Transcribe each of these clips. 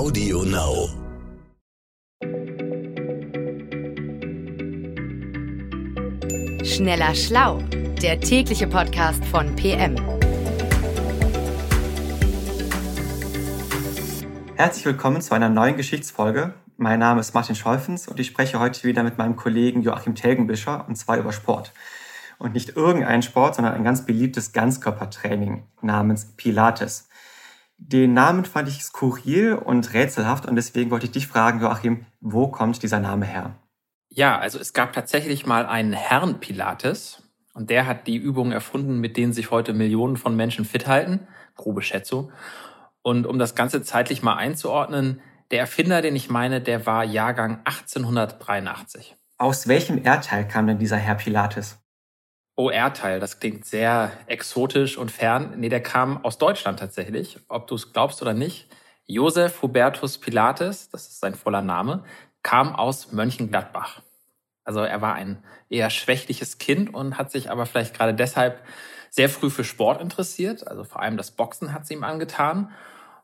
Audio Now. Schneller Schlau, der tägliche Podcast von PM. Herzlich willkommen zu einer neuen Geschichtsfolge. Mein Name ist Martin Scholfens und ich spreche heute wieder mit meinem Kollegen Joachim Telgenbischer und zwar über Sport. Und nicht irgendein Sport, sondern ein ganz beliebtes Ganzkörpertraining namens Pilates. Den Namen fand ich skurril und rätselhaft und deswegen wollte ich dich fragen, Joachim, wo kommt dieser Name her? Ja, also es gab tatsächlich mal einen Herrn Pilates und der hat die Übungen erfunden, mit denen sich heute Millionen von Menschen fit halten. Grobe Schätzung. Und um das Ganze zeitlich mal einzuordnen, der Erfinder, den ich meine, der war Jahrgang 1883. Aus welchem Erdteil kam denn dieser Herr Pilates? OR-Teil, das klingt sehr exotisch und fern. Nee, der kam aus Deutschland tatsächlich, ob du es glaubst oder nicht. Josef Hubertus Pilates, das ist sein voller Name, kam aus Mönchengladbach. Also er war ein eher schwächliches Kind und hat sich aber vielleicht gerade deshalb sehr früh für Sport interessiert. Also vor allem das Boxen hat sie ihm angetan.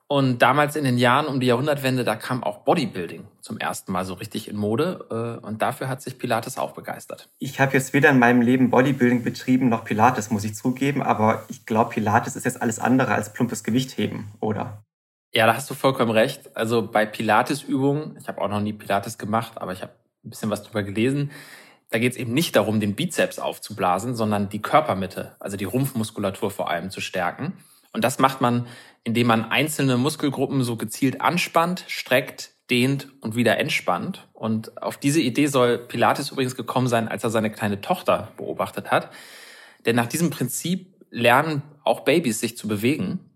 Und damals in den Jahren um die Jahrhundertwende, da kam auch Bodybuilding zum ersten Mal so richtig in Mode. Äh, und dafür hat sich Pilates auch begeistert. Ich habe jetzt weder in meinem Leben Bodybuilding betrieben noch Pilates, muss ich zugeben. Aber ich glaube, Pilates ist jetzt alles andere als plumpes Gewichtheben, oder? Ja, da hast du vollkommen recht. Also bei Pilates-Übungen, ich habe auch noch nie Pilates gemacht, aber ich habe ein bisschen was drüber gelesen. Da geht es eben nicht darum, den Bizeps aufzublasen, sondern die Körpermitte, also die Rumpfmuskulatur vor allem zu stärken. Und das macht man, indem man einzelne Muskelgruppen so gezielt anspannt, streckt, dehnt und wieder entspannt. Und auf diese Idee soll Pilates übrigens gekommen sein, als er seine kleine Tochter beobachtet hat. Denn nach diesem Prinzip lernen auch Babys sich zu bewegen.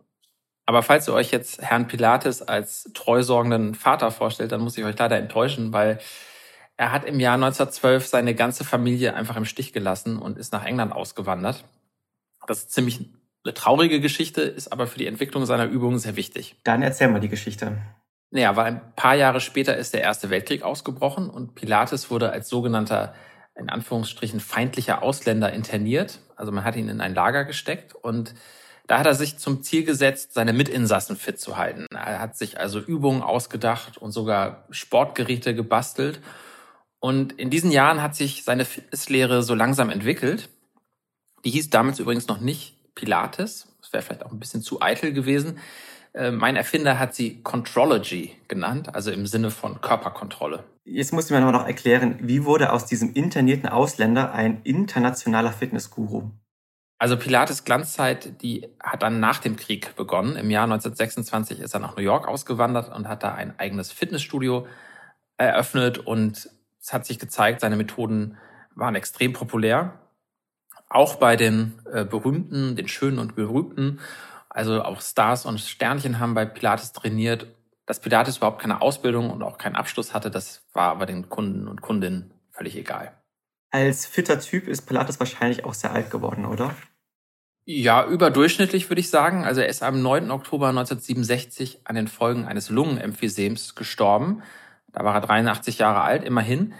Aber falls ihr euch jetzt Herrn Pilates als treusorgenden Vater vorstellt, dann muss ich euch leider enttäuschen, weil er hat im Jahr 1912 seine ganze Familie einfach im Stich gelassen und ist nach England ausgewandert. Das ist ziemlich eine traurige Geschichte, ist aber für die Entwicklung seiner Übungen sehr wichtig. Dann erzähl mal die Geschichte. Naja, weil ein paar Jahre später ist der Erste Weltkrieg ausgebrochen und Pilates wurde als sogenannter, in Anführungsstrichen, feindlicher Ausländer interniert. Also man hat ihn in ein Lager gesteckt und da hat er sich zum Ziel gesetzt, seine Mitinsassen fit zu halten. Er hat sich also Übungen ausgedacht und sogar Sportgeräte gebastelt. Und in diesen Jahren hat sich seine Fitnesslehre so langsam entwickelt. Die hieß damals übrigens noch nicht Pilates. Das wäre vielleicht auch ein bisschen zu eitel gewesen. Äh, mein Erfinder hat sie Contrology genannt, also im Sinne von Körperkontrolle. Jetzt muss ich mir noch erklären, wie wurde aus diesem internierten Ausländer ein internationaler Fitnessguru? Also Pilates Glanzzeit, die hat dann nach dem Krieg begonnen. Im Jahr 1926 ist er nach New York ausgewandert und hat da ein eigenes Fitnessstudio eröffnet und es hat sich gezeigt, seine Methoden waren extrem populär auch bei den äh, berühmten, den schönen und berühmten, also auch Stars und Sternchen haben bei Pilates trainiert. Dass Pilates überhaupt keine Ausbildung und auch keinen Abschluss hatte, das war aber den Kunden und Kundinnen völlig egal. Als fitter Typ ist Pilates wahrscheinlich auch sehr alt geworden, oder? Ja, überdurchschnittlich würde ich sagen. Also er ist am 9. Oktober 1967 an den Folgen eines Lungenemphysems gestorben. Da war er 83 Jahre alt, immerhin.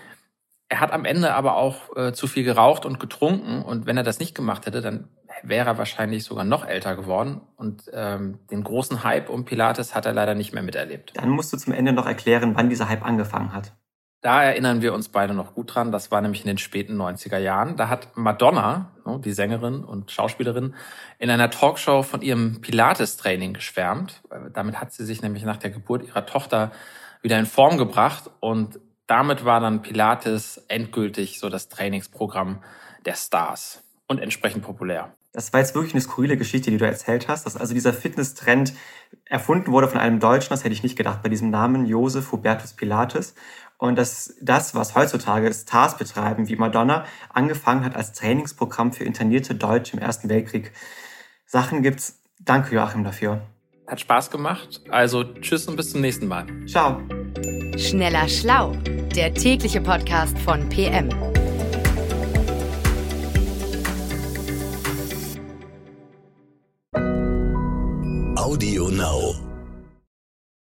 Er hat am Ende aber auch äh, zu viel geraucht und getrunken und wenn er das nicht gemacht hätte, dann wäre er wahrscheinlich sogar noch älter geworden und ähm, den großen Hype um Pilates hat er leider nicht mehr miterlebt. Dann musst du zum Ende noch erklären, wann dieser Hype angefangen hat. Da erinnern wir uns beide noch gut dran. Das war nämlich in den späten 90er Jahren. Da hat Madonna, ne, die Sängerin und Schauspielerin, in einer Talkshow von ihrem Pilates-Training geschwärmt. Damit hat sie sich nämlich nach der Geburt ihrer Tochter wieder in Form gebracht und damit war dann Pilates endgültig so das Trainingsprogramm der Stars und entsprechend populär. Das war jetzt wirklich eine skurrile Geschichte, die du erzählt hast, dass also dieser Fitnesstrend erfunden wurde von einem Deutschen, das hätte ich nicht gedacht, bei diesem Namen Josef Hubertus Pilates. Und dass das, was heutzutage Stars betreiben, wie Madonna, angefangen hat als Trainingsprogramm für internierte Deutsche im Ersten Weltkrieg. Sachen gibt's. Danke, Joachim, dafür. Hat Spaß gemacht. Also tschüss und bis zum nächsten Mal. Ciao. Schneller Schlau, der tägliche Podcast von PM. Audio Now.